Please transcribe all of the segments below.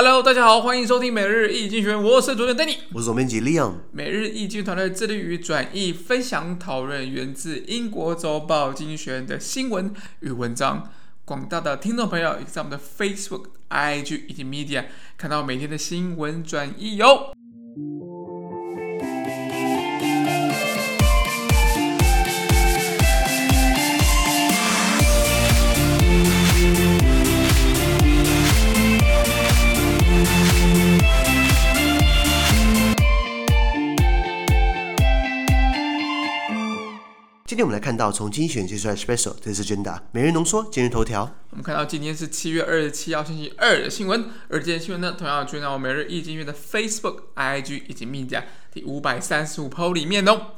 Hello，大家好，欢迎收听每日易经济学院，我是主持人 Danny，我是总编辑 Leon。每日易经团队致力于转译、分享、讨论源自英国周报《经济学人》的新闻与文章。广大的听众朋友，也在我们的 Facebook、IG 以及 Media 看到每天的新闻转译哟。今今天我们来看到从精选接出来 special，这是真的。每日浓缩，今日头条。我们看到今天是七月二十七号星期二的新闻，而今天新闻呢，同样出现在我每日易经济学人的 Facebook、IG 以及 Media 第五百三十五 PO 里面哦。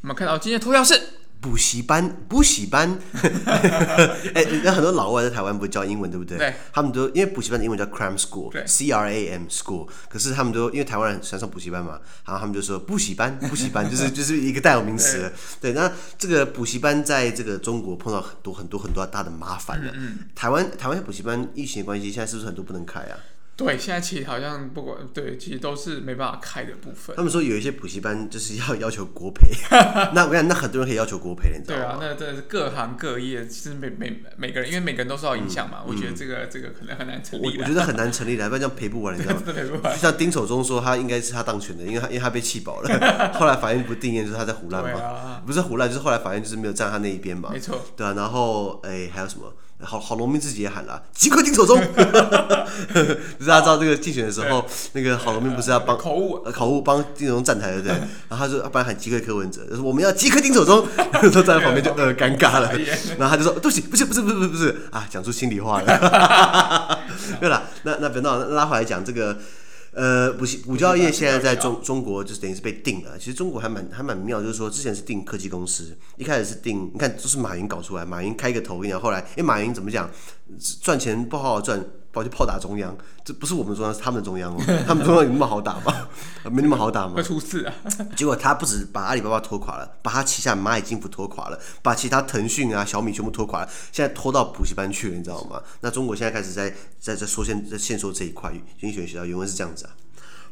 我们看到今天头条是。补习班，补习班，哎，那很多老外在台湾不教英文，对不对？对。他们都因为补习班的英文叫 cram school，C R A M school。可是他们都因为台湾人喜欢上补习班嘛，然后他们就说补习班，补习班就是就是一个代有名词。对，对。那这个补习班在这个中国碰到很多很多很多大的麻烦了。嗯，嗯。台湾台湾补习班疫情的关系，现在是不是很多不能开啊？对，现在其实好像不管对，其实都是没办法开的部分。他们说有一些补习班就是要要求国赔，那我跟你讲，那很多人可以要求国赔，你知道吗？对啊，那真的是各行各业，其实每每每个人，因为每个人都受到影响嘛。嗯、我觉得这个、嗯、这个可能很难成立。我觉得很 难成立的，不然这样赔不完，你知道吗？赔不完。就像丁守中说，他应该是他当权的，因为他因为他被气饱了，后来法院不定谳，就是他在胡乱嘛，啊、不是胡乱，就是后来法院就是没有站他那一边嘛。没错。对啊，然后哎，还有什么？好好农民自己也喊了，即刻定手中，就 是大家知道这个竞选的时候，那个好农民不是要帮 口误，口误帮金守中站台对不对？然后他说，不然喊即刻柯文哲，就是我们要即刻定手中，都站在旁边就呃尴尬了，然后他就说对不起，不是不是不是不是不是啊，讲出心里话了，对了，那那别闹拉回来讲这个。呃，补习补教业现在在中中国就是等于是被定了。其实中国还蛮还蛮妙，就是说之前是定科技公司，一开始是定，你看都是马云搞出来，马云开个头，我跟你讲，后来因为马云怎么讲，赚钱不好好赚，跑去炮打中央，这不是我们中央，是他们的中央哦，他们中央有那么好打吗？没那么好打吗？会出事啊！结果他不止把阿里巴巴拖垮了，把他旗下蚂蚁金服拖垮了，把其他腾讯啊、小米全部拖垮了，现在拖到补习班去了，你知道吗？那中国现在开始在在在说现在现说这一块，经济学学校原文是这样子啊。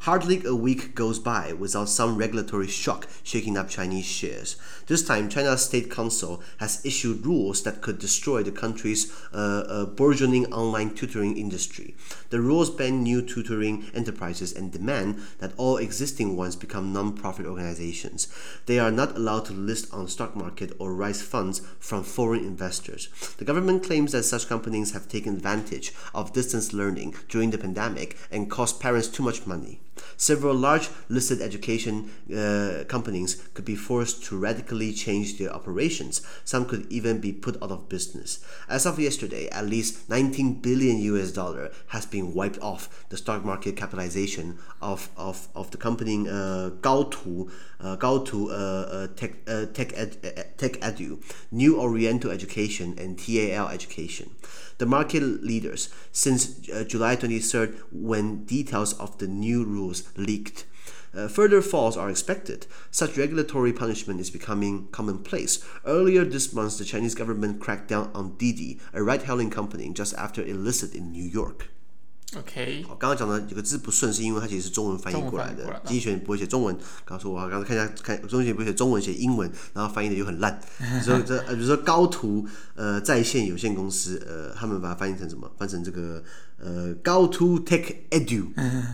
Hardly a week goes by without some regulatory shock shaking up Chinese shares. This time, China's State Council has issued rules that could destroy the country's uh, uh, burgeoning online tutoring industry. The rules ban new tutoring enterprises and demand that all existing ones become non-profit organizations. They are not allowed to list on stock market or raise funds from foreign investors. The government claims that such companies have taken advantage of distance learning during the pandemic and cost parents too much money. Several large listed education uh, companies could be forced to radically change their operations. Some could even be put out of business. As of yesterday, at least 19 billion US dollar has been wiped off the stock market capitalization of, of, of the company uh, Gaotu, uh, Gaotu uh, uh, Tech, uh, Tech, Ed, uh, Tech Edu, New Oriental Education, and TAL Education. The market leaders since uh, July 23rd when details of the new rules leaked. Uh, further falls are expected. Such regulatory punishment is becoming commonplace. Earlier this month, the Chinese government cracked down on Didi, a ride-hailing company, just after it listed in New York. OK，好，刚刚讲的有个字不顺，是因为它其实是中文翻译过来的。经济学不会写中文，告诉我，刚才看一下，看中文学不会写中文，写英文，然后翻译的又很烂。比如说这呃，比如说高途呃在线有限公司，呃，他们把它翻译成什么？翻成这个。呃，高途 Tech Edu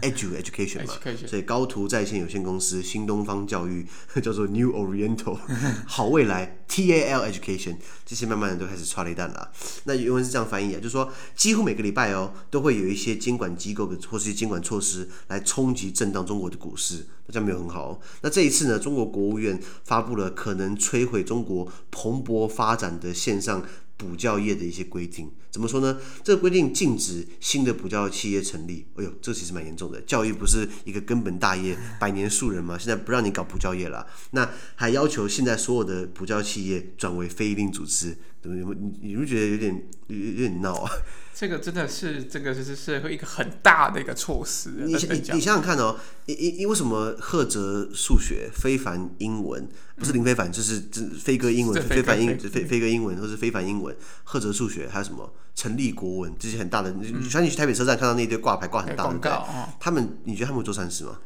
Edu Education 嘛，所以高途在线有限公司、新东方教育 叫做 New Oriental 好未来 TAL Education 这些慢慢的都开始剉咧等了。那原文是这样翻译啊，就是说几乎每个礼拜哦，都会有一些监管机构的或是一些监管措施来冲击震荡中国的股市，那这样没有很好哦。那这一次呢，中国国务院发布了可能摧毁中国蓬勃发展的线上。补教业的一些规定怎么说呢？这个规定禁止新的补教企业成立。哎呦，这其实蛮严重的。教育不是一个根本大业，百年树人嘛。现在不让你搞补教业了，那还要求现在所有的补教企业转为非营利组织，对不对？你你不觉得有点有有点闹啊？这个真的是这个是是会一个很大的一个措施。你你你想想看哦，因因因为什么？赫哲数学、非凡英文不是林非凡，嗯、就是这飞哥英文、非凡英、飞飞哥英文，或是非凡英文。赫哲数学还有什么？成立国文这些很大的，你相信去台北车站看到那堆挂牌挂很大的，对不对？他们你觉得他们会做善事吗？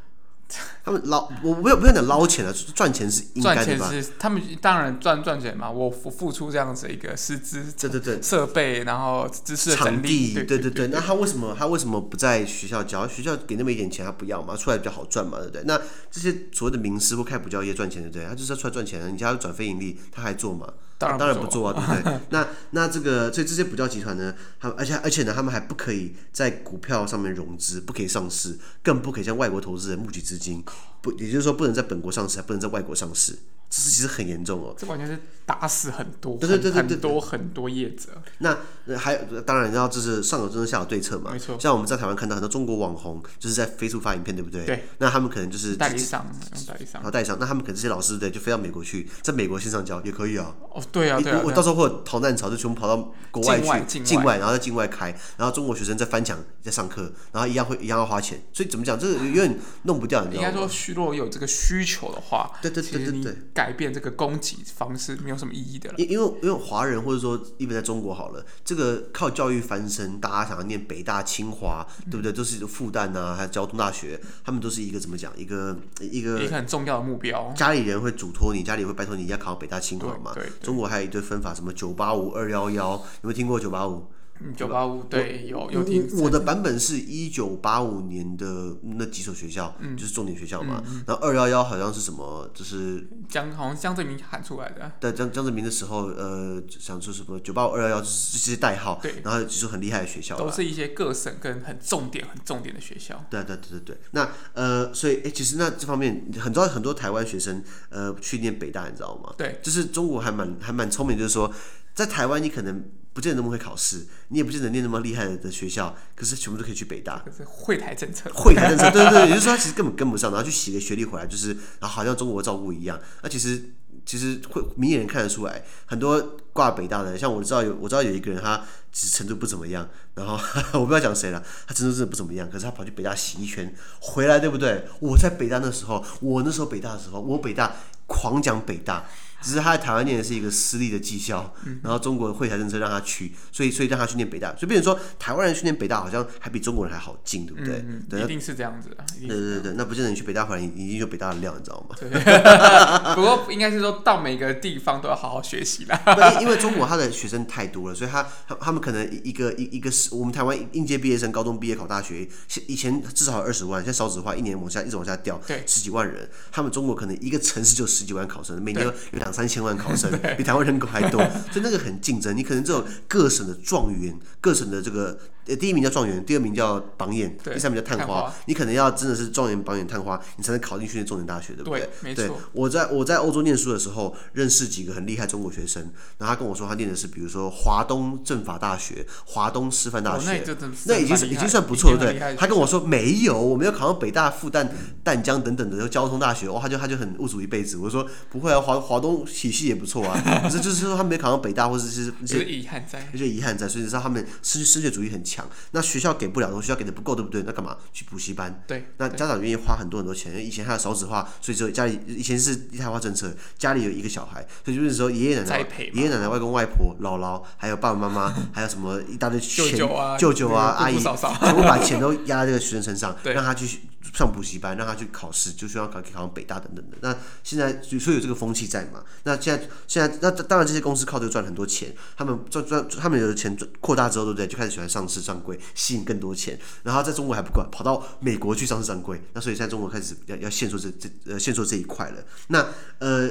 他们捞，我不要不要讲捞钱了，赚钱是应该的吧？是他们当然赚赚钱嘛，我付付出这样子一个师资，对对对，设备，然后知识场地，对对对对。那他为什么他为什么不在学校教？学校给那么一点钱，他不要嘛？出来比较好赚嘛，对不对？那这些所谓的名师或开补教业赚钱，对不对？他就是要出来赚钱，你叫他转非盈利，他还做吗？当然当然不做啊，对不对？那那这个，所以这些补教集团呢，他们而且而且呢，他们还不可以在股票上面融资，不可以上市，更不可以向外国投资人募集资金。不，也就是说，不能在本国上市，还不能在外国上市，这是其实很严重哦。这完全是打死很多，对对对对，很多很多业者。那还有，当然你知道这是上有政策，下有对策嘛。没错。像我们在台湾看到很多中国网红，就是在飞速发影片，对不对？对。那他们可能就是代理商，代理商，然后代理商。那他们可能这些老师对，就飞到美国去，在美国线上教也可以啊。哦，对啊，对啊。我到时候会有逃难潮，就全部跑到国外去，境外，然后在境外开，然后中国学生在翻墙在上课，然后一样会一样要花钱。所以怎么讲，这个有点弄不掉，你知道吗？应该说，虚弱有这个需。求的话，对对对对对，改变这个供给方式没有什么意义的了。因因为因为华人或者说因为在中国好了，这个靠教育翻身，大家想要念北大、清华，嗯、对不对？都是复旦啊，还有交通大学，他们都是一个怎么讲？一个一个一个很重要的目标。家里人会嘱托你，家里会拜托你要考北大、清华嘛？对。中国还有一堆分法，什么九八五、二幺幺，有没有听过九八五？九八五对，有有听。我的版本是一九八五年的那几所学校，嗯、就是重点学校嘛。然后二幺幺好像是什么，就是江好像江泽民喊出来的。对，江江泽民的时候，呃，想出什么九八五二幺幺这些代号。对。然后就是很厉害的学校。都是一些各省跟很重点、很重点的学校。对对对对对。那呃，所以哎，其实那这方面很多很多台湾学生呃去念北大，你知道吗？对。就是中国还蛮还蛮聪明，就是说在台湾你可能。不见得那么会考试，你也不见得念那么厉害的学校，可是全部都可以去北大。可是惠台政策，惠台政策，对对对，也就是说他其实根本跟不上，然后去洗个学历回来，就是然后好像中国照顾一样。那其实其实会明眼人看得出来，很多挂北大的，像我知道有我知道有一个人，他其实程度不怎么样，然后 我不知道讲谁了，他程度真的不怎么样，可是他跑去北大洗一圈回来，对不对？我在北大那时候，我那时候北大的时候，我北大狂讲北大。只是他在台湾念的是一个私立的技校，嗯、然后中国惠台政策让他去，所以所以让他去念北大，所以变成说台湾人去念北大好像还比中国人还好进，对不对？嗯嗯、一定是这样子的。对对对，那不见得你去北大回来，你已经有北大的料，你知道吗？不过应该是说到每个地方都要好好学习啦。因为中国他的学生太多了，所以他他他们可能一个一一个是我们台湾应届毕业生，高中毕业考大学，以前至少有二十万，现在少子化，一年往下一直往下掉，对，十几万人。他们中国可能一个城市就十几万考生，每年有两三千万考生。比台湾人口还多，所以那个很竞争。你可能这种各省的状元，各省的这个。呃，第一名叫状元，第二名叫榜眼，第三名叫探花。花你可能要真的是状元、榜眼、探花，你才能考进去那重点大学，对不对？对。我在我在欧洲念书的时候，认识几个很厉害中国学生，然后他跟我说，他念的是比如说华东政法大学、华东师范大学，哦、那，那已经是已经算不错，对不对？他跟我说没有，我没有考上北大、复旦、淡江等等的交通大学，哇，他就他就很误主一辈子。我说不会啊，华华东体系也不错啊，可是就是说他没考上北大，或者是有遗憾在，有些遗憾在，所以你知道他们升升学主义很强。那学校。给不了东西，学校给的不够，对不对？那干嘛去补习班？对，那家长愿意花很多很多钱。因为以前还有少子化，所以说家里以前是一胎化政策，家里有一个小孩，所以就是说爷爷奶奶、爷爷奶奶、外公外婆、姥姥，还有爸爸妈妈，还有什么一大堆 钱，舅舅啊、舅舅啊、阿姨，全部把钱都压在这个学生身上，让他去。上补习班，让他去考试，就希望考考上北大等等的。那现在所以有这个风气在嘛？那现在现在那当然这些公司靠这个赚很多钱，他们赚赚他们有的钱扩大之后，对不对？就开始喜欢上市上柜，吸引更多钱。然后在中国还不管，跑到美国去上市上柜。那所以现在中国开始要要限缩这这呃限缩这一块了。那呃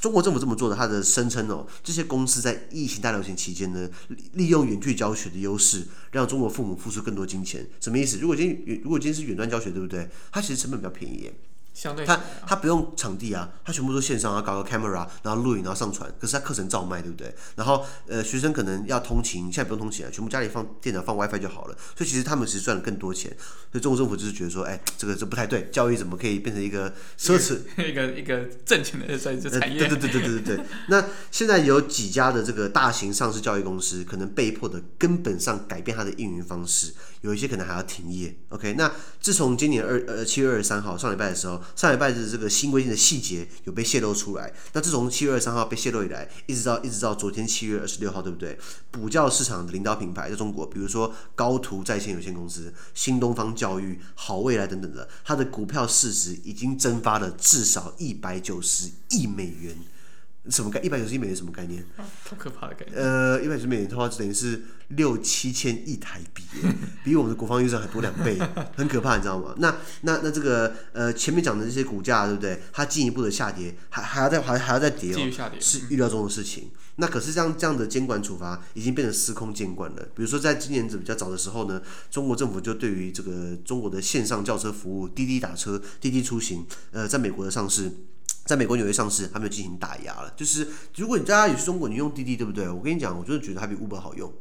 中国政府这么做的，他的声称哦，这些公司在疫情大流行期间呢，利用远距教学的优势，让中国父母付出更多金钱。什么意思？如果今天如果今天是远端教学，对不对？它其实成本比较便宜，相对他他不用场地啊，他全部都线上，然后搞个 camera，然后录影，然后上传。可是他课程照卖，对不对？然后呃，学生可能要通勤，现在不用通勤了，全部家里放电脑放 WiFi 就好了。所以其实他们其实赚了更多钱。所以中国政府就是觉得说，哎，这个这不太对，教育怎么可以变成一个奢侈 一个一个挣钱的算是产业？对对对对对对对。那现在有几家的这个大型上市教育公司，可能被迫的根本上改变它的运营方式，有一些可能还要停业。OK，那自从今年二呃七月二十三号上礼拜的时候。上礼拜的这个新规定的细节有被泄露出来。那自从七月二十三号被泄露以来，一直到一直到昨天七月二十六号，对不对？补教市场的领导品牌在中国，比如说高途在线有限公司、新东方教育、好未来等等的，它的股票市值已经蒸发了至少一百九十亿美元。什么概？一百九十亿美元什么概念？好可怕的概念。呃，一百九十美元的话，等于是六七千亿台币，比我们的国防预算还多两倍，很可怕，你知道吗？那那那这个呃，前面讲的这些股价，对不对？它进一步的下跌，还还要再还还要再跌哦，是预料中的事情。嗯、那可是这样这样的监管处罚已经变成司空见惯了。比如说，在今年子比较早的时候呢，中国政府就对于这个中国的线上轿车服务滴滴打车、滴滴出行，呃，在美国的上市。在美国纽约上市，他们就进行打压了。就是如果你大家也是中国，你用滴滴对不对？我跟你讲，我就是觉得它比 Uber 好用。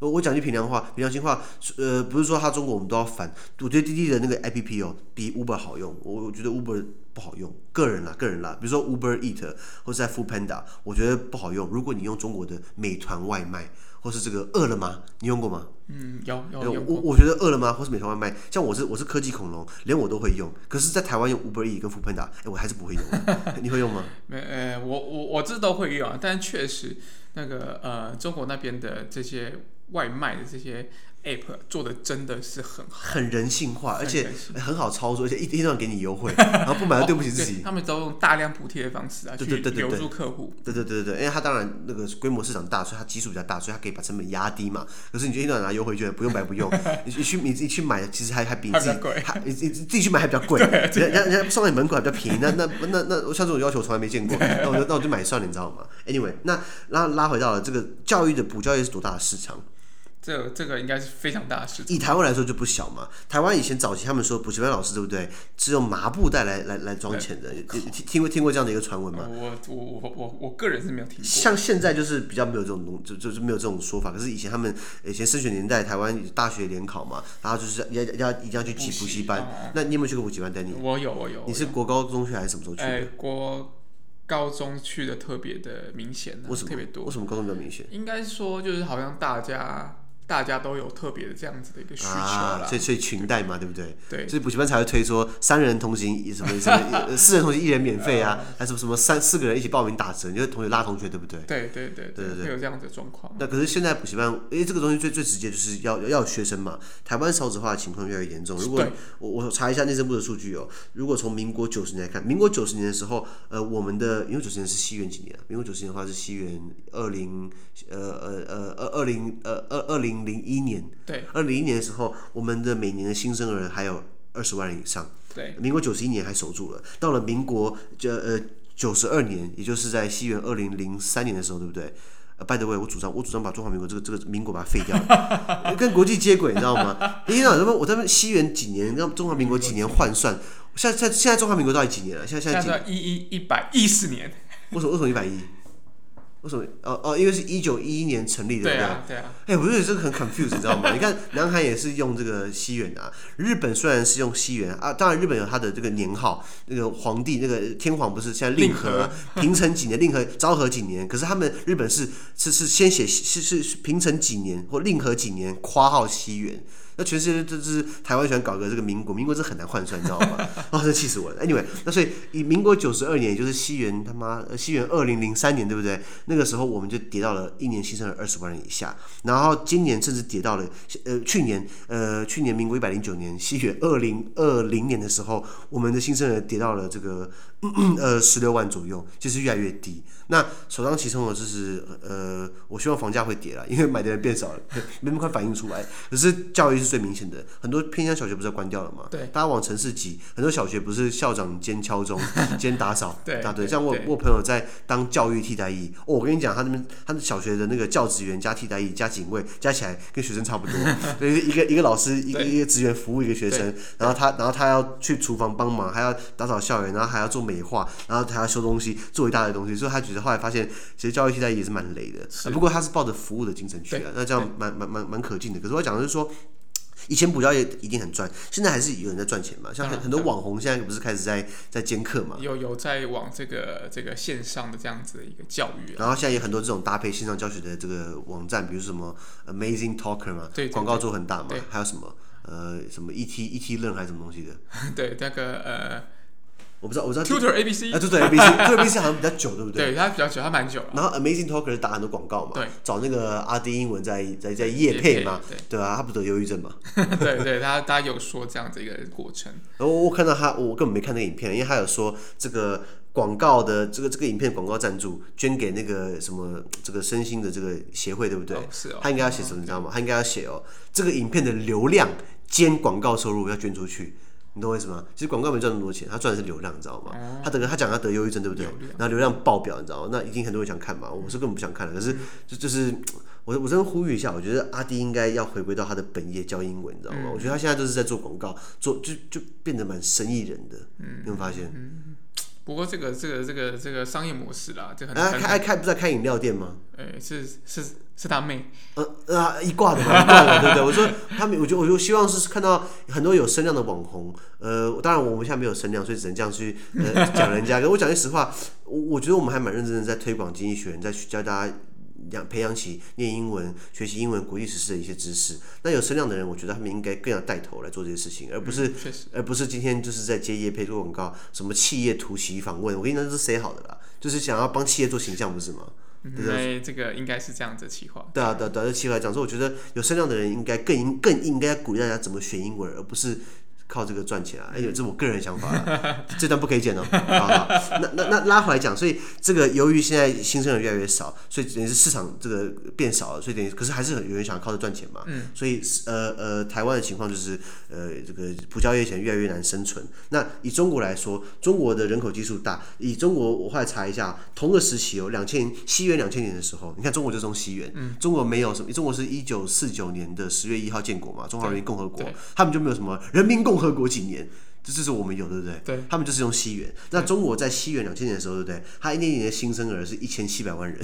我讲句凭良话，凭良心话，呃，不是说它中国我们都要反。我觉得滴滴的那个 APP 哦，比 Uber 好用。我我觉得 Uber 不好用，个人啦，个人啦。比如说 Uber Eat 或者在 Food Panda，我觉得不好用。如果你用中国的美团外卖。或是这个饿了吗？你用过吗？嗯，有有有。我我觉得饿了吗？或是美团外卖，像我是我是科技恐龙，连我都会用。可是，在台湾用 Uber E 跟 Foodpanda，哎，我还是不会用。你会用吗？没，呃，我我我这都会用，但确实那个呃，中国那边的这些外卖的这些。App 做的真的是很好，很人性化，而且很好操作，而且一一定要给你优惠，然后不买就对不起自己。他们都用大量补贴的方式啊，对对对留住客户。对对对对对，因为他当然那个规模市场大，所以他基数比较大，所以他可以把成本压低嘛。可是你就一定要拿优惠券，不用白不用。你去你自己去买，其实还还比你自己还你你自己去买还比较贵，人家人家送到你门口还比较便宜。那那那那像这种要求我从来没见过，那我就那我就买算了，你知道吗？Anyway，那拉拉回到了这个教育的补教育是多大的市场？这这个应该是非常大的事情。以台湾来说就不小嘛。台湾以前早期他们说补习班老师对不对？只有麻布袋来来来装钱的，听听过听过这样的一个传闻吗？我我我我我个人是没有听过。像现在就是比较没有这种东，就就是没有这种说法。可是以前他们以前升学年代，台湾大学联考嘛，然后就是要要一定要去挤补习班。哦、那你有没有去过补习班？Danny？我有我有。你是国高中去还是什么时候去的？哎、国高中去的特别的明显，为什么？特别多？为什么高中比较明显？应该说就是好像大家。大家都有特别的这样子的一个需求啦，啊、所以所以裙带嘛，对不对？对，所以补习班才会推说三人同行什么什么，四人同行一人免费啊，还是什么三四个人一起报名打折，你就同学拉同学，对不对？对对对对对，会有这样的状况。那可是现在补习班，因为这个东西最最直接就是要要有学生嘛。台湾少子化的情况越来越严重。如果我我查一下内政部的数据哦，如果从民国九十年来看，民国九十年的时候，呃，我们的因为九十年是西元几年啊？民国九十年的话是西元二零呃呃呃二二零呃二二零零一年。对，二零零一年的时候，我们的每年的新生儿还有二十万人以上。对，民国九十一年还守住了。到了民国就呃九十二年，也就是在西元二零零三年的时候，对不对？呃，by the way，我主张我主张把中华民国这个这个民国把它废掉，跟国际接轨，你知道吗？你知道什么？我在那西元几年，让中华民国几年换算？现在现在现在中华民国到底几年了？现在现在几？一一一百一十年。为什么为什么一百一？为什么？哦哦，因为是一九一一年成立的，对啊对？啊。哎、欸，我觉得这个很 confused，你知道吗？你看，南韩也是用这个西元啊，日本虽然是用西元啊，当然日本有它的这个年号，那个皇帝那个天皇不是现在令和 平成几年，令和昭和几年，可是他们日本是是是先写是是平成几年或令和几年，括号西元。那全世界这是台湾喜欢搞个这个民国，民国这很难换算，你知道吗？哦，这气死我了。Anyway，那所以以民国九十二年，也就是西元他妈西元二零零三年，对不对？那个时候我们就跌到了一年新生儿二十万人以下，然后今年甚至跌到了呃去年呃去年民国一百零九年西元二零二零年的时候，我们的新生儿跌到了这个 呃十六万左右，就是越来越低。那首当其冲的就是呃，我希望房价会跌了，因为买的人变少了，没那么快反映出来。可是教育。是最明显的，很多偏乡小学不是要关掉了嘛？对，大家往城市挤，很多小学不是校长兼敲钟 兼打扫，对啊对，像我我朋友在当教育替代役，哦，我跟你讲，他那边他的小学的那个教职员加替代役加警卫加起来跟学生差不多，所以一个一个老师一个一个职员服务一个学生，然后他然后他要去厨房帮忙，还要打扫校园，然后还要做美化，然后还要修东西，做一大堆东西，所以他觉得后来发现，其实教育替代也是蛮累的，啊、不过他是抱着服务的精神去的，那这样蛮蛮蛮蛮可敬的。可是我讲的是说。以前补教业一定很赚，现在还是有人在赚钱嘛？像很很多网红现在不是开始在在兼课嘛？有有在往这个这个线上的这样子的一个教育、啊。然后现在有很多这种搭配线上教学的这个网站，比如说什么 Amazing Talker 嘛，对，广告做很大嘛。还有什么呃什么 ET ET Learn 还是什么东西的？对，那个呃。我不知道，我知道 Tutor ABC 啊，Tutor ABC，Tutor ABC 好像比较久，对不对？对，它比较久，它蛮久了。然后 Amazing Talker 是打很多广告嘛，对，找那个阿迪英文在在在夜配嘛，对对啊，他不得忧郁症嘛？对对，他他有说这样子一个过程。然后我看到他，我根本没看那个影片，因为他有说这个广告的这个这个影片广告赞助捐给那个什么这个身心的这个协会，对不对？是哦。他应该要写什么，你知道吗？他应该要写哦，这个影片的流量兼广告收入要捐出去。你懂我意思吗？其实广告没赚那么多钱，他赚的是流量，你知道吗？哦、他等他讲他得忧郁症，对不对？然后流量爆表，你知道吗？那一定很多人想看嘛。我是根本不想看的，可是就就是我我真的呼吁一下，我觉得阿弟应该要回归到他的本业教英文，你知道吗？嗯、我觉得他现在就是在做广告，做就就变得蛮生意人的，嗯、你有没有发现？嗯不过这个这个这个这个商业模式啦，这很啊开开不是在开饮料店吗？哎，是是是他妹，呃啊一挂的嘛，一挂的对不对？我说他们，我就我就希望是看到很多有声量的网红，呃，当然我们现在没有声量，所以只能这样去呃讲人家。可我讲句实话，我我觉得我们还蛮认真的在推广经济学人，在教大家。养培养起念英文、学习英文、国际时事的一些知识。那有声量的人，我觉得他们应该更要带头来做这些事情，而不是，嗯、而不是今天就是在接业配做广告，什么企业突袭访问。我跟你讲，这是谁好的啦？就是想要帮企业做形象，不是吗？因为这个应该是这样子的企划。对啊，对对，这企划来讲说，我觉得有声量的人应该更应更应该鼓励大家怎么学英文，而不是。靠这个赚钱啊！哎呦，这是我个人想法啊，这段不可以剪哦。好好，那那那拉回来讲，所以这个由于现在新生儿越来越少，所以等于是市场这个变少了，所以等于可是还是有人想靠着赚钱嘛。嗯。所以呃呃，台湾的情况就是呃这个补教业钱越来越难生存。那以中国来说，中国的人口基数大，以中国我后来查一下，同个时期哦，两千西元两千年的时候，你看中国就从西元，嗯，中国没有什么，中国是一九四九年的十月一号建国嘛，中华人民共和国，他们就没有什么人民共和国几年，这这是我们有，对不对？对，他们就是用西元。那中国在西元两千年的时候，对不对？他一年一年的新生儿是一千七百万人，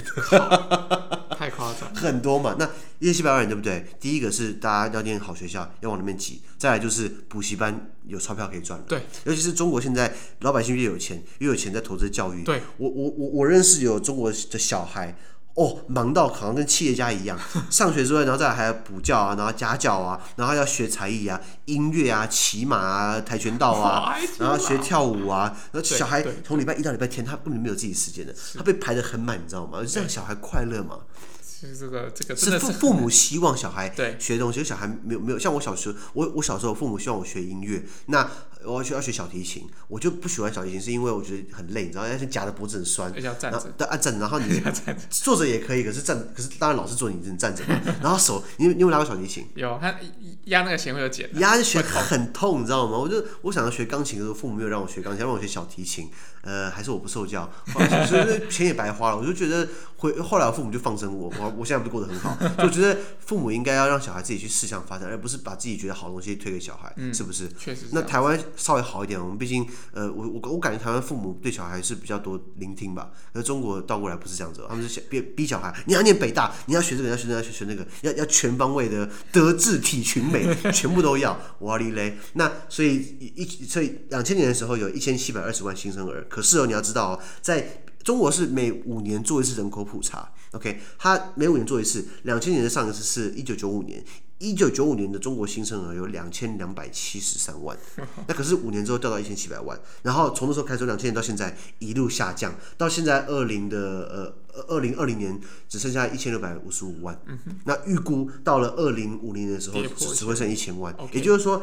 太夸张，很多嘛。那一千七百万人，对不对？第一个是大家要念好学校，要往里面挤；再来就是补习班有钞票可以赚了。对，尤其是中国现在老百姓越有钱，越有钱在投资教育。对，我我我我认识有中国的小孩。哦，忙到好像跟企业家一样，上学之外，然后再来还要补教啊，然后家教啊，然后要学才艺啊，音乐啊，骑马啊，跆拳道啊，然后学跳舞啊，然后小孩从礼拜一到礼拜天，他根本没有自己时间的，他被排得很满，你知道吗？这样小孩快乐吗？是这个这个是父父母希望小孩对。学东西，小孩没有没有像我小时候，我我小时候父母希望我学音乐，那我需要学小提琴，我就不喜欢小提琴，是因为我觉得很累，你知道，而且夹的脖子很酸，要站着，对，按站，然后你 坐着也可以，可是站，可是当然老师坐你只能站着嘛，然后手，你你有拉过小提琴？有，他压那个弦会有茧，压弦很痛，你知道吗？我就我想要学钢琴的时候，父母没有让我学钢琴，让我学小提琴，呃，还是我不受教，所以钱也白花了，我就觉得回后来我父母就放生我，我我现在不是过得很好。就觉得父母应该要让小孩自己去试向发展，而不是把自己觉得好东西推给小孩，嗯、是不是？确实是。那台湾稍微好一点，我们毕竟，呃，我我我感觉台湾父母对小孩是比较多聆听吧。而中国倒过来不是这样子，他们是逼逼小孩，你要念北大，你要学这个，要学这个，要学学那个，要要全方位的德智体群美，全部都要。哇哩嘞！那所以一所以两千年的时候有一千七百二十万新生儿，可是哦，你要知道哦，在中国是每五年做一次人口普查。OK，他每五年做一次。两千年的上一次是一九九五年，一九九五年的中国新生儿有两千两百七十三万，那可是五年之后掉到一千七百万，然后从那时候开始，两千年到现在一路下降，到现在二零的呃二零二零年只剩下一千六百五十五万，那预估到了二零五零年的时候只只会剩一千万，也就是说，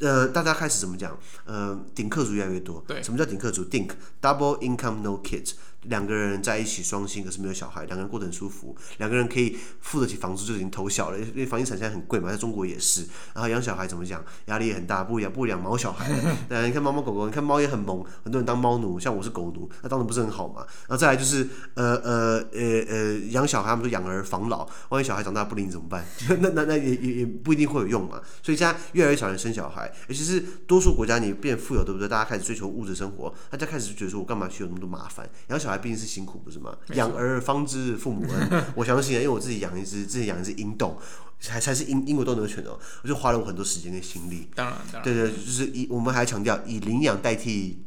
呃，大家开始怎么讲？呃，顶客族越来越多。对，什么叫顶客族？Think double income no kids。两个人在一起双薪，可是没有小孩，两个人过得很舒服，两个人可以付得起房租就已经偷笑了，因为房地产现在很贵嘛，在中国也是。然后养小孩怎么讲，压力也很大，不养不养毛小孩。对，你看猫猫狗狗，你看猫也很萌，很多人当猫奴，像我是狗奴，那当然不是很好嘛。然后再来就是呃呃呃呃养小孩，他们说养儿防老，万一小孩长大不理你怎么办？那那那也也也不一定会有用嘛。所以现在越来越少人生小孩，尤其是多数国家你变富有，对不对？大家开始追求物质生活，大家开始觉得说我干嘛去有那么多麻烦？养小孩毕竟是辛苦，不是吗？养儿方知父母恩，我相信啊，因为我自己养一只，自己养一只英斗，才才是英英国斗牛犬哦，我就花了我很多时间跟心力。当然，当然，对对，就是以我们还强调以领养代替。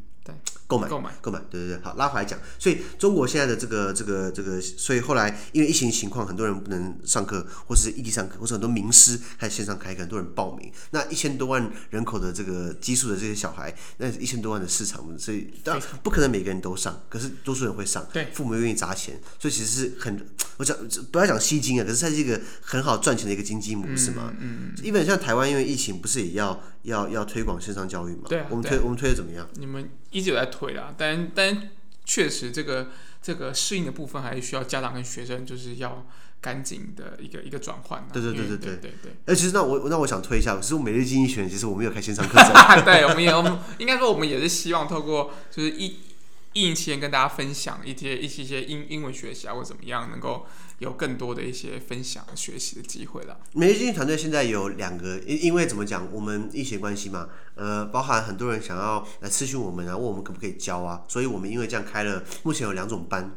购买购买。购买，对对对，好，拉回来讲，所以中国现在的这个这个这个，所以后来因为疫情情况，很多人不能上课，或是异地上课，或是很多名师开始线上开课，很多人报名。那一千多万人口的这个基数的这些小孩，那一千多万的市场，所以当然不可能每个人都上，可是多数人会上，对，父母愿意砸钱，所以其实是很，我讲不要讲吸金啊，可是它是一个很好赚钱的一个经济模式嘛。嗯，基本像台湾，因为疫情不是也要要要推广线上教育嘛？对，我们推我们推的怎么样？你们一直有在推啊，但但确实这个这个适应的部分还是需要家长跟学生就是要赶紧的一个一个转换。对对对对对对对。哎，其实那我那我想推一下，其实每日精英学其实我没有开线上课程，对，我们有应该说我们也是希望透过就是一疫情期间跟大家分享一些一些一些英英文学习啊或怎么样能够。有更多的一些分享学习的机会了。美日经济团队现在有两个，因因为怎么讲，我们疫情关系嘛，呃，包含很多人想要来咨询我们然后，问我们可不可以教啊，所以我们因为这样开了，目前有两种班。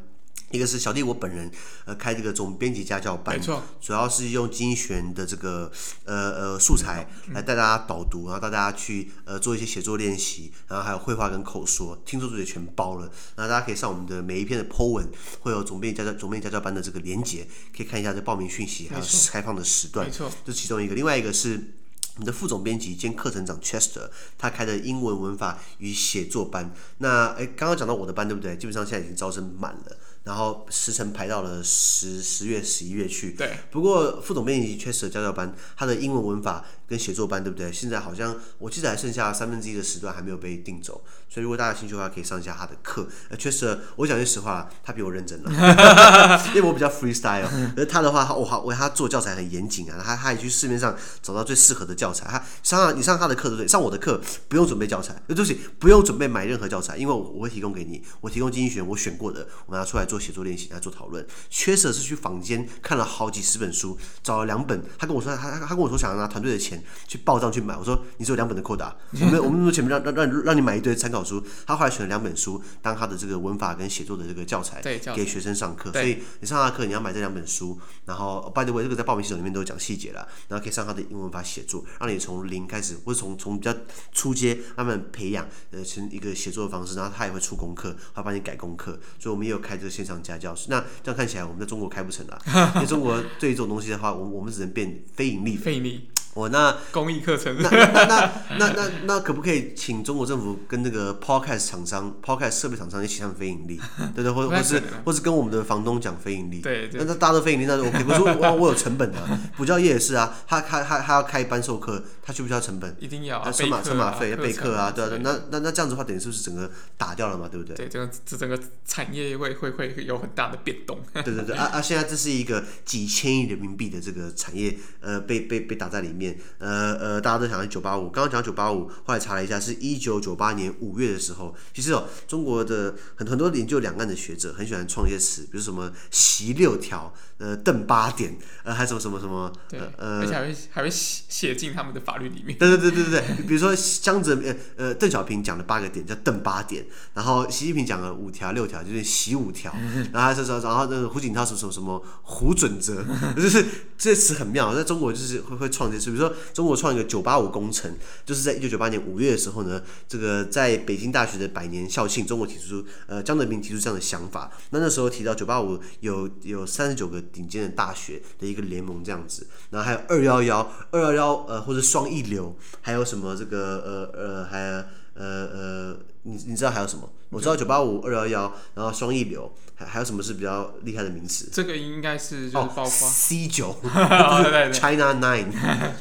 一个是小弟我本人，呃，开这个总编辑家教班，没错，主要是用精选的这个呃呃素材来带大家导读，然后带大家去呃做一些写作练习，然后还有绘画跟口说，听说读写全包了。那大家可以上我们的每一篇的 po 文，会有总编辑家教总编辑家教班的这个连接，可以看一下这报名讯息，还有开放的时段，没错，这其中一个。另外一个是我们的副总编辑兼课程长 Chester，他开的英文文法与写作班。那哎，刚刚讲到我的班对不对？基本上现在已经招生满了。然后时程排到了十十月十一月去。对。不过副总编辑确实教教班，他的英文文法跟写作班，对不对？现在好像我记得还剩下三分之一的时段还没有被订走，所以如果大家有兴趣的话，可以上一下他的课。呃，确实，我讲句实话，他比我认真了，因为我比较 freestyle。而他的话，我好为他做教材很严谨啊，他他也去市面上找到最适合的教材。他上你上他的课对不对？上我的课不用准备教材，呃，对不起，不用准备买任何教材，因为我我会提供给你，我提供经济学我选过的，我们拿出来做。写作练习来做讨论，缺舍是去坊间看了好几十本书，找了两本。他跟我说，他他跟我说想要拿团队的钱去报账去买。我说你只有两本的扣打，我们我们那么前面让让让让你买一堆参考书。他后来选了两本书当他的这个文法跟写作的这个教材，给学生上课。所以你上他的课，你要买这两本书。然后 by the way，这个在报名系统里面都有讲细节了。然后可以上他的英文法写作，让你从零开始，或者从从比较初阶慢慢培养呃成一个写作的方式。然后他也会出功课，他帮你改功课。所以我们也有开这个线。上家教室，那这样看起来我们在中国开不成了，因为中国对于这种东西的话，我我们只能变非盈利。非盈利。我那公益课程，那那那那那那，那可不可以请中国政府跟那个 podcast 厂商、podcast 设备厂商一起上非盈利？对对，或或是或是跟我们的房东讲非盈利？对对。那那大家都非盈利，那我比如说我我有成本的，补教业也是啊，他他他他要开班授课，他需不需要成本？一定要啊，车马车马费要备课啊，对啊，那那那这样子的话，等于是不是整个打掉了嘛？对不对？对，这个这整个产业会会会有很大的变动。对对对啊啊！现在这是一个几千亿人民币的这个产业，呃，被被被打在里面，呃。呃，大家都想到九八五，刚刚讲九八五，后来查了一下，是一九九八年五月的时候。其实哦，中国的很很多研究两岸的学者很喜欢创一些词，比如什么“习六条”、呃“邓八点”，呃，还什么什么什么，对，呃，而且还会还会写写进他们的法律里面。对对对对对对，比如说江泽呃呃邓小平讲了八个点叫“邓八点”，然后习近平讲了五条六条就是“习五条”，然后他说然后那个胡锦涛什么什么什么“胡准则 ”，就是这些词很妙，在中国就是会会创这些词，比如说中国创。一个九八五工程，就是在一九九八年五月的时候呢，这个在北京大学的百年校庆，中国提出，呃，江泽民提出这样的想法。那那时候提到九八五有有三十九个顶尖的大学的一个联盟这样子，然后还有二幺幺二幺幺呃或者双一流，还有什么这个呃呃还有呃呃你你知道还有什么？我知道九八五二幺幺，然后双一流，还还有什么是比较厉害的名词？这个应该是就是包括 C 九，China Nine，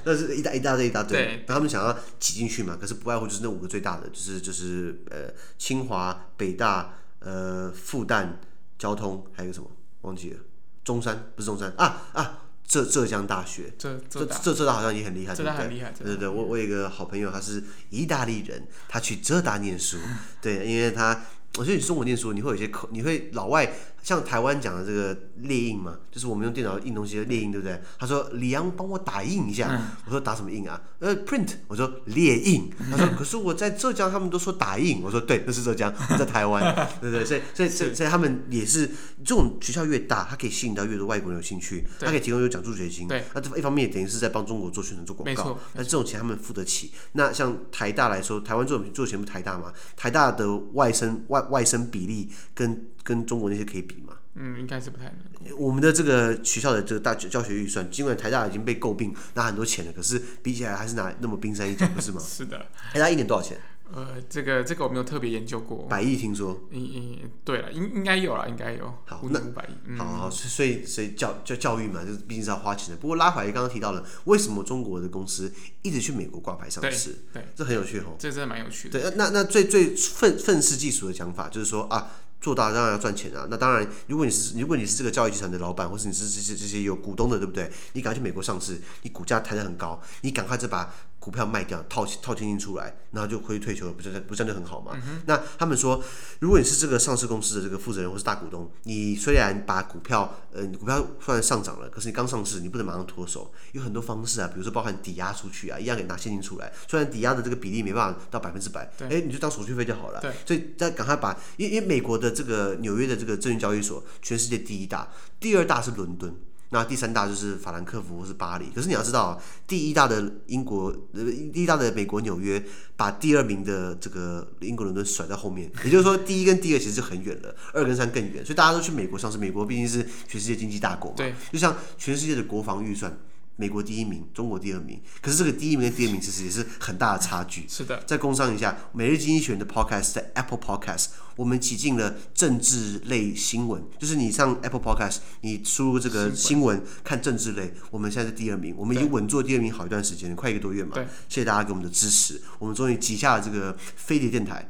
那是一大一大堆一大堆。他们想要挤进去嘛？可是不外乎就是那五个最大的，就是就是呃清华、北大、呃复旦、交通，还有什么忘记了？中山不是中山啊啊！浙浙江大学，浙浙浙浙大好像也很厉害，浙大很厉害，对对对，我我有一个好朋友，他是意大利人，他去浙大念书，对，因为他我觉得你中国念书，你会有些口，你会老外。像台湾讲的这个列印嘛，就是我们用电脑印东西的列印，对不对？他说李阳帮我打印一下，嗯、我说打什么印啊？呃，print，我说列印。他说 可是我在浙江，他们都说打印。我说对，那是浙江，在台湾，对不对？所以所以所以所以他们也是这种学校越大，它可以吸引到越多外国人有兴趣，它可以提供有奖助学金。对，那这一方面也等于是在帮中国做宣传、做广告。那这种钱他们付得起。那像台大来说，台湾做做钱不台大嘛？台大的外生外外生比例跟跟中国那些可以比吗？嗯，应该是不太能。我们的这个学校的这个大教学预算，尽管台大已经被诟病拿很多钱了，可是比起来还是拿那么冰山一角，不是吗？是的。台大一年多少钱？呃，这个这个我没有特别研究过。百亿听说。嗯嗯，对了，应应该有了，应该有。好，那五百亿。嗯、好好，所以所以教教教育嘛，就是毕竟是要花钱的。不过拉回来刚刚提到了，为什么中国的公司一直去美国挂牌上市？对，对这很有趣哦。这真的蛮有趣的。对，那那最最愤愤世嫉俗的讲法就是说啊。做大当然要赚钱啊！那当然，如果你是如果你是这个教育集团的老板，或是你是这些这些有股东的，对不对？你赶快去美国上市，你股价抬得很高，你赶快再把股票卖掉，套套现金出来，然后就可以退休了，不是不是这样就很好吗？嗯、那他们说，如果你是这个上市公司的这个负责人或是大股东，你虽然把股票呃股票虽然上涨了，可是你刚上市，你不能马上脱手，有很多方式啊，比如说包含抵押出去啊，一样给拿现金出来，虽然抵押的这个比例没办法到百分之百，哎对，你就当手续费就好了。对，所以再赶快把，因为因为美国的这个纽约的这个证券交易所，全世界第一大，第二大是伦敦。那第三大就是法兰克福或是巴黎，可是你要知道，第一大的英国，呃，第一大的美国纽约，把第二名的这个英国伦敦甩在后面，也就是说，第一跟第二其实就很远了，二跟三更远，所以大家都去美国上市。美国毕竟是全世界经济大国嘛，对，就像全世界的国防预算。美国第一名，中国第二名。可是这个第一名跟第二名其实也是很大的差距。是的。再工商一下，每日经济学人的 Podcast 在 Apple Podcast，我们挤进了政治类新闻。就是你上 Apple Podcast，你输入这个新闻看政治类，我们现在是第二名，我们已经稳坐第二名好一段时间，快一个多月嘛。对。谢谢大家给我们的支持，我们终于挤下了这个飞碟电台。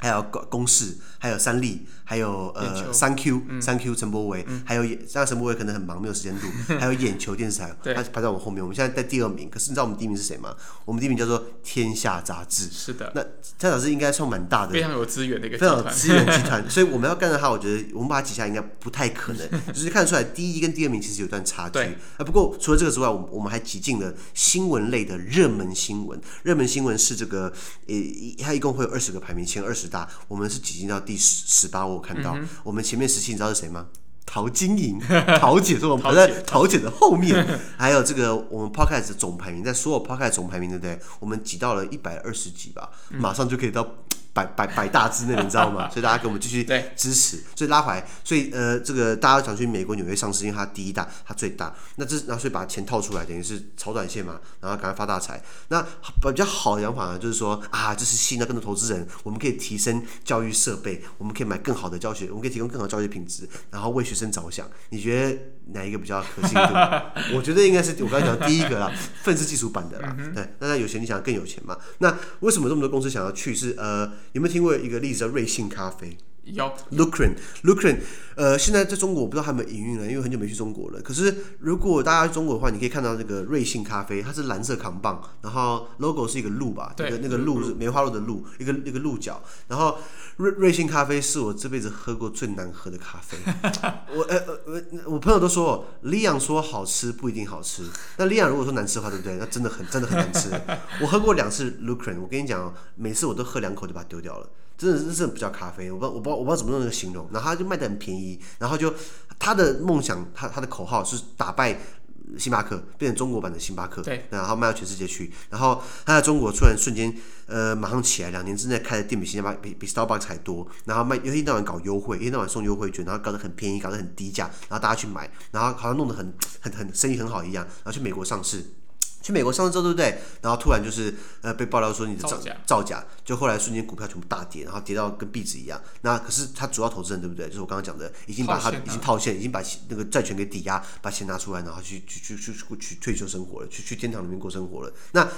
还有公公式，还有三立，还有呃三 Q，三 Q 陈柏维，还有演，当然陈柏维可能很忙没有时间录，还有眼球电视台，他排在我们后面，我们现在在第二名。可是你知道我们第一名是谁吗？我们第一名叫做天下杂志。是的。那天下杂志应该算蛮大的，非常有资源的一个非常有资源集团，所以我们要干的话，我觉得我们把它挤下应该不太可能。就是看得出来，第一跟第二名其实有段差距。啊，不过除了这个之外，我我们还挤进了新闻类的热门新闻。热门新闻是这个，呃，它一共会有二十个排名，前二十大，我们是挤进到第十十八。我看到、嗯、我们前面十七，你知道是谁吗？陶晶莹，陶姐是我们排在陶姐的后面。还有这个我们 Podcast 的总排名，在所有 Podcast 总排名，对不对？我们挤到了一百二十几吧，马上就可以到。百百百大之内，你知道吗？所以大家给我们继续支持，所以拉回来，所以呃，这个大家想去美国纽约上市，因为它第一大，它最大。那这然后所以把钱套出来，等于是炒短线嘛，然后赶快发大财。那比较好的想法呢，就是说啊，这是吸引到更多投资人，我们可以提升教育设备，我们可以买更好的教学，我们可以提供更好的教学品质，然后为学生着想。你觉得哪一个比较可信度？我觉得应该是我刚才讲第一个啦，愤世嫉俗版的啦。嗯、对，那他有钱，你想要更有钱嘛？那为什么这么多公司想要去？是呃。有没有听过一个例子叫瑞幸咖啡？有，Luckin，Luckin，呃，现在在中国我不知道他们营运了，因为很久没去中国了。可是如果大家去中国的话，你可以看到这个瑞幸咖啡，它是蓝色扛棒，然后 logo 是一个鹿吧，对，那个鹿是梅花鹿的鹿，一个一个鹿角。然后瑞瑞幸咖啡是我这辈子喝过最难喝的咖啡。我呃呃我朋友都说，李阳说好吃不一定好吃。那李阳如果说难吃的话，对不对？那真的很真的很难吃。我喝过两次 Luckin，我跟你讲，每次我都喝两口就把它丢掉了。真的是真的不叫咖啡，我不知道我不知道我不知道怎么用那个形容。然后他就卖得很便宜，然后就他的梦想，他他的口号是打败星巴克，变成中国版的星巴克。对，然后卖到全世界去。然后他在中国突然瞬间呃马上起来，两年之内开的店比星巴比比 Starbucks 还多。然后卖一天到晚搞优惠，一天到晚送优惠券，然后搞得很便宜，搞得很低价，然后大家去买，然后好像弄得很很很生意很好一样，然后去美国上市。去美国上市之后，对不对？然后突然就是呃被爆料说你的造假，造假，就后来瞬间股票全部大跌，然后跌到跟壁纸一样。那可是他主要投资人对不对？就是我刚刚讲的，已经把他已经套现，已经把那个债权给抵押，把钱拿出来，然后去去去去去退休生活了，去去天堂里面过生活了。那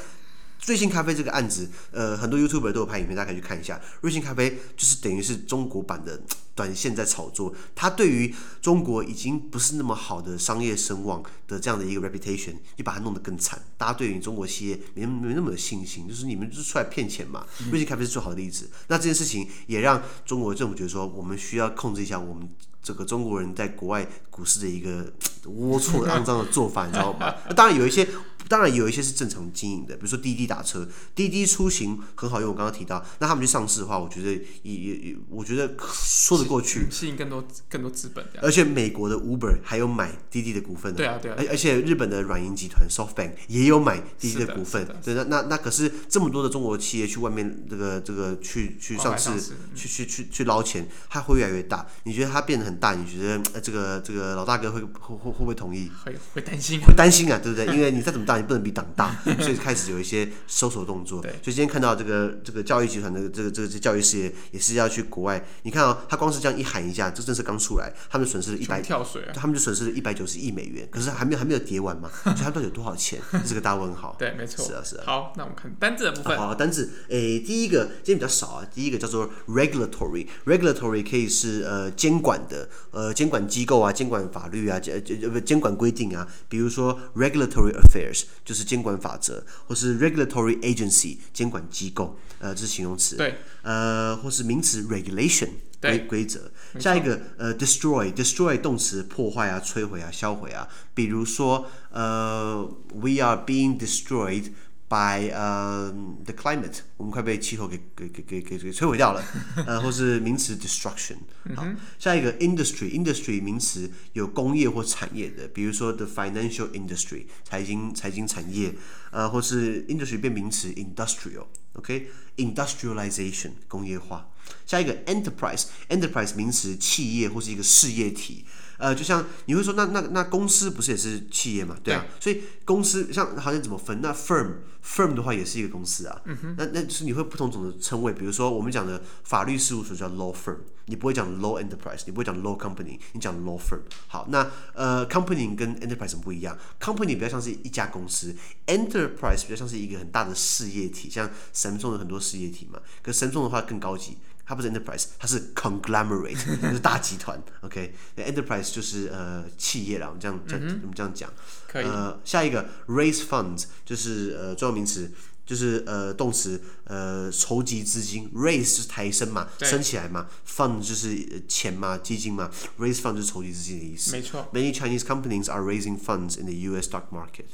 瑞幸咖啡这个案子，呃，很多 YouTube 都有拍影片，大家可以去看一下。瑞幸咖啡就是等于是中国版的短线在炒作，它对于中国已经不是那么好的商业声望的这样的一个 reputation，就把它弄得更惨。大家对于中国企业没没那么有信心，就是你们就是出来骗钱嘛。瑞幸咖啡是最好的例子。那这件事情也让中国政府觉得说，我们需要控制一下我们。这个中国人在国外股市的一个龌龊、肮脏的做法，你知道吗？那当然有一些。当然有一些是正常经营的，比如说滴滴打车、滴滴出行很好用。我刚刚提到，那他们去上市的话，我觉得也也也，我觉得说得过去，吸引更多更多资本。而且美国的 Uber 还有买滴滴的股份的，对啊对啊。而而且日本的软银集团 SoftBank 也有买滴滴的股份。对，那那那可是这么多的中国企业去外面这个这个去去上市，去去去去捞钱，它会越来越大。你觉得它变得很大？你觉得这个这个老大哥会会会会不会同意？会会担心，会担心啊，对不对？因为你再怎么大。不能比党大，所以开始有一些搜索动作。对，所以今天看到这个这个教育集团的这个这个这个教育事业也是要去国外。你看啊，他光是这样一喊一下，这政策刚出来，他们损失了一百跳水，他们就损失了一百九十亿美元。可是还没有还没有跌完嘛？所以他到底有多少钱？这是个大问号。对，没错。是啊，是啊。好，那我们看单字的部分。好，单字。诶，第一个今天比较少啊。第一个叫做 regulatory，regulatory 可以是呃监管的，呃监管机构啊，监管法律啊，监呃不监管规定啊。比如说 regulatory affairs 就是监管法。法则，或是 regulatory agency 监管机构，呃，这是形容词。对。呃，或是名词 regulation 规规则。下一个，呃，destroy，destroy 动词破坏啊、摧毁啊、销毁啊。比如说，呃，we are being destroyed。By 呃、uh, the climate，我们快被气候给给给给给给摧毁掉了，呃，或是名词 destruction。好，下一个 industry，industry 名词有工业或产业的，比如说 the financial industry 财经财经产业，呃，或是 industry 变名词 industrial，OK，industrialization? 工业化。下一个 enterprise，enterprise 名词企业或是一个事业体。呃，就像你会说，那那那公司不是也是企业嘛？对啊，对，所以公司像好像怎么分？那 firm firm 的话也是一个公司啊。嗯哼。那那就是你会不同种的称谓，比如说我们讲的法律事务所叫 law firm，你不会讲 law enterprise，你不会讲 law company，你讲 law firm。好，那呃 company 跟 enterprise 不一样，company 比较像是一家公司，enterprise 比较像是一个很大的事业体，像 Samsung 的很多事业体嘛。可是 Samsung 的话更高级。它不是 enterprise，它是 conglomerate，就是大集团。OK，enterprise? 就是呃企业啦，我们这样这样、嗯、我们这样讲。可以。呃，下一个 raise funds 就是呃专有名词，就是呃动词呃筹集资金，raise 就是抬升嘛，升起来嘛，fund 就是钱嘛，基金嘛，raise funds 就是筹集资金的意思。没错。Many Chinese companies are raising funds in the U.S. stock market.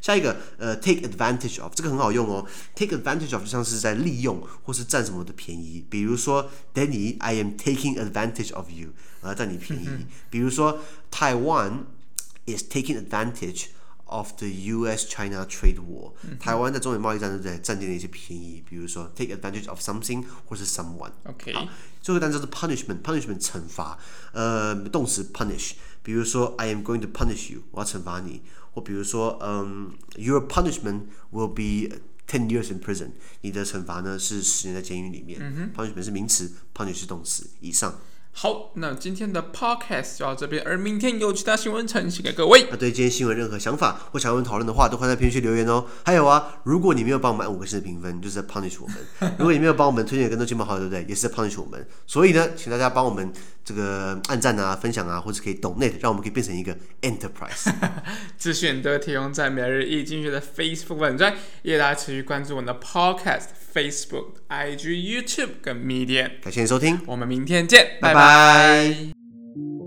下一个，呃，take advantage of 这个很好用哦。take advantage of 就像是在利用或是占什么的便宜，比如说，Danny，I am taking advantage of you，啊，占你便宜。嗯、比如说，Taiwan is taking advantage of the U.S.-China trade war。嗯、台湾在中美贸易战中在占尽了一些便宜，比如说，take advantage of something 或是 someone。OK，好，最后一个单词是 punishment，punishment 惩罚，呃，动词 punish，比如说，I am going to punish you，我要惩罚你。或比如说，嗯，Your punishment will be ten years in prison。你的惩罚呢是十年在监狱里面。嗯、punishment 是名词，punish 是动词。以上。好，那今天的 podcast 就到这边，而明天有其他新闻呈现给各位。那对今天新闻任何想法或想要讨论的话，都欢迎在评论区留言哦。还有啊，如果你没有帮我们按五个星的评分，就是在 punish 我们；如果你没有帮我们推荐更多亲朋好友，对不对？也是在 punish 我们。所以呢，请大家帮我们这个按赞啊、分享啊，或者可以 donate，让我们可以变成一个 enterprise。资讯都提供在每日一经济学的 Facebook 网站，也大家持续关注我们的 podcast。Facebook、IG、YouTube 跟 Medium，感谢收听，我们明天见，拜拜。拜拜。